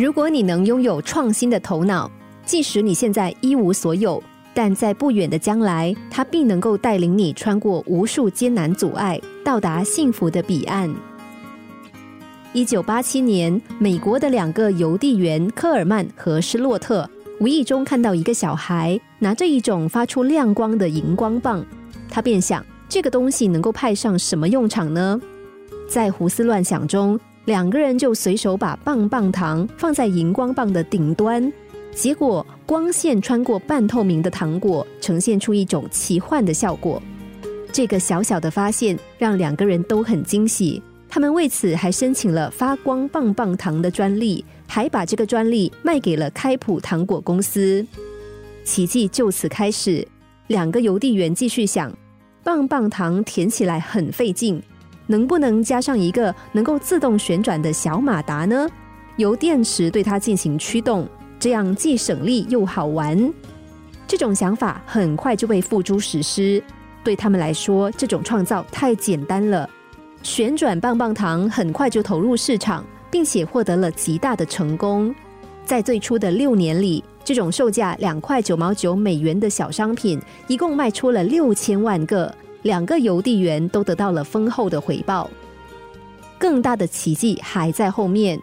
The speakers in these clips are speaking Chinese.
如果你能拥有创新的头脑，即使你现在一无所有，但在不远的将来，它必能够带领你穿过无数艰难阻碍，到达幸福的彼岸。一九八七年，美国的两个邮递员科尔曼和施洛特无意中看到一个小孩拿着一种发出亮光的荧光棒，他便想这个东西能够派上什么用场呢？在胡思乱想中，两个人就随手把棒棒糖放在荧光棒的顶端，结果光线穿过半透明的糖果，呈现出一种奇幻的效果。这个小小的发现让两个人都很惊喜。他们为此还申请了发光棒棒糖的专利，还把这个专利卖给了开普糖果公司。奇迹就此开始。两个邮递员继续想，棒棒糖舔起来很费劲，能不能加上一个能够自动旋转的小马达呢？由电池对它进行驱动，这样既省力又好玩。这种想法很快就被付诸实施。对他们来说，这种创造太简单了。旋转棒棒糖很快就投入市场，并且获得了极大的成功。在最初的六年里，这种售价两块九毛九美元的小商品，一共卖出了六千万个。两个邮递员都得到了丰厚的回报。更大的奇迹还在后面。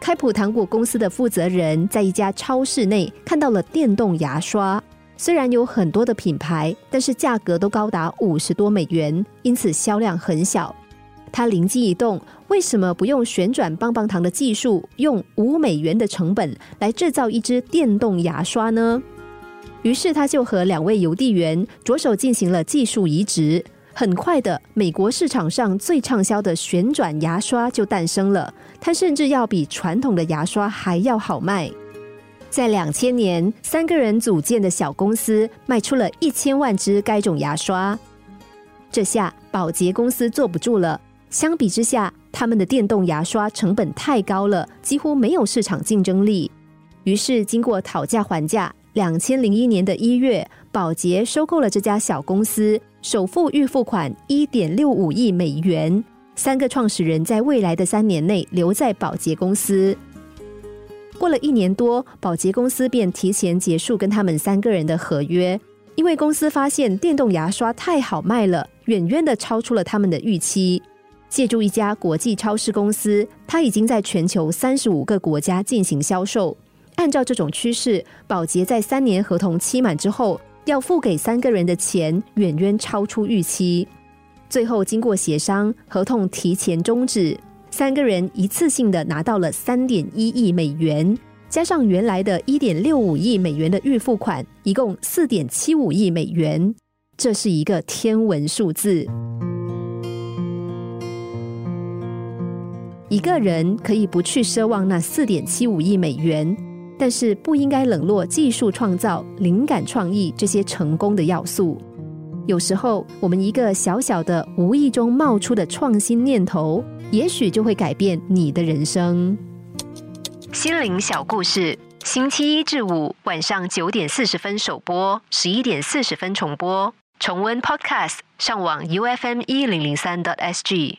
开普糖果公司的负责人在一家超市内看到了电动牙刷，虽然有很多的品牌，但是价格都高达五十多美元，因此销量很小。他灵机一动，为什么不用旋转棒棒糖的技术，用五美元的成本来制造一支电动牙刷呢？于是他就和两位邮递员着手进行了技术移植。很快的，美国市场上最畅销的旋转牙刷就诞生了。它甚至要比传统的牙刷还要好卖。在两千年，三个人组建的小公司卖出了一千万支该种牙刷。这下保洁公司坐不住了。相比之下，他们的电动牙刷成本太高了，几乎没有市场竞争力。于是，经过讨价还价，两千零一年的一月，宝洁收购了这家小公司，首付预付款一点六五亿美元。三个创始人在未来的三年内留在宝洁公司。过了一年多，宝洁公司便提前结束跟他们三个人的合约，因为公司发现电动牙刷太好卖了，远远的超出了他们的预期。借助一家国际超市公司，它已经在全球三十五个国家进行销售。按照这种趋势，宝洁在三年合同期满之后，要付给三个人的钱远远超出预期。最后经过协商，合同提前终止，三个人一次性的拿到了三点一亿美元，加上原来的一点六五亿美元的预付款，一共四点七五亿美元。这是一个天文数字。一个人可以不去奢望那四点七五亿美元，但是不应该冷落技术创造、灵感创意这些成功的要素。有时候，我们一个小小的、无意中冒出的创新念头，也许就会改变你的人生。心灵小故事，星期一至五晚上九点四十分首播，十一点四十分重播。重温 Podcast，上网 U F M 一零零三 t S G。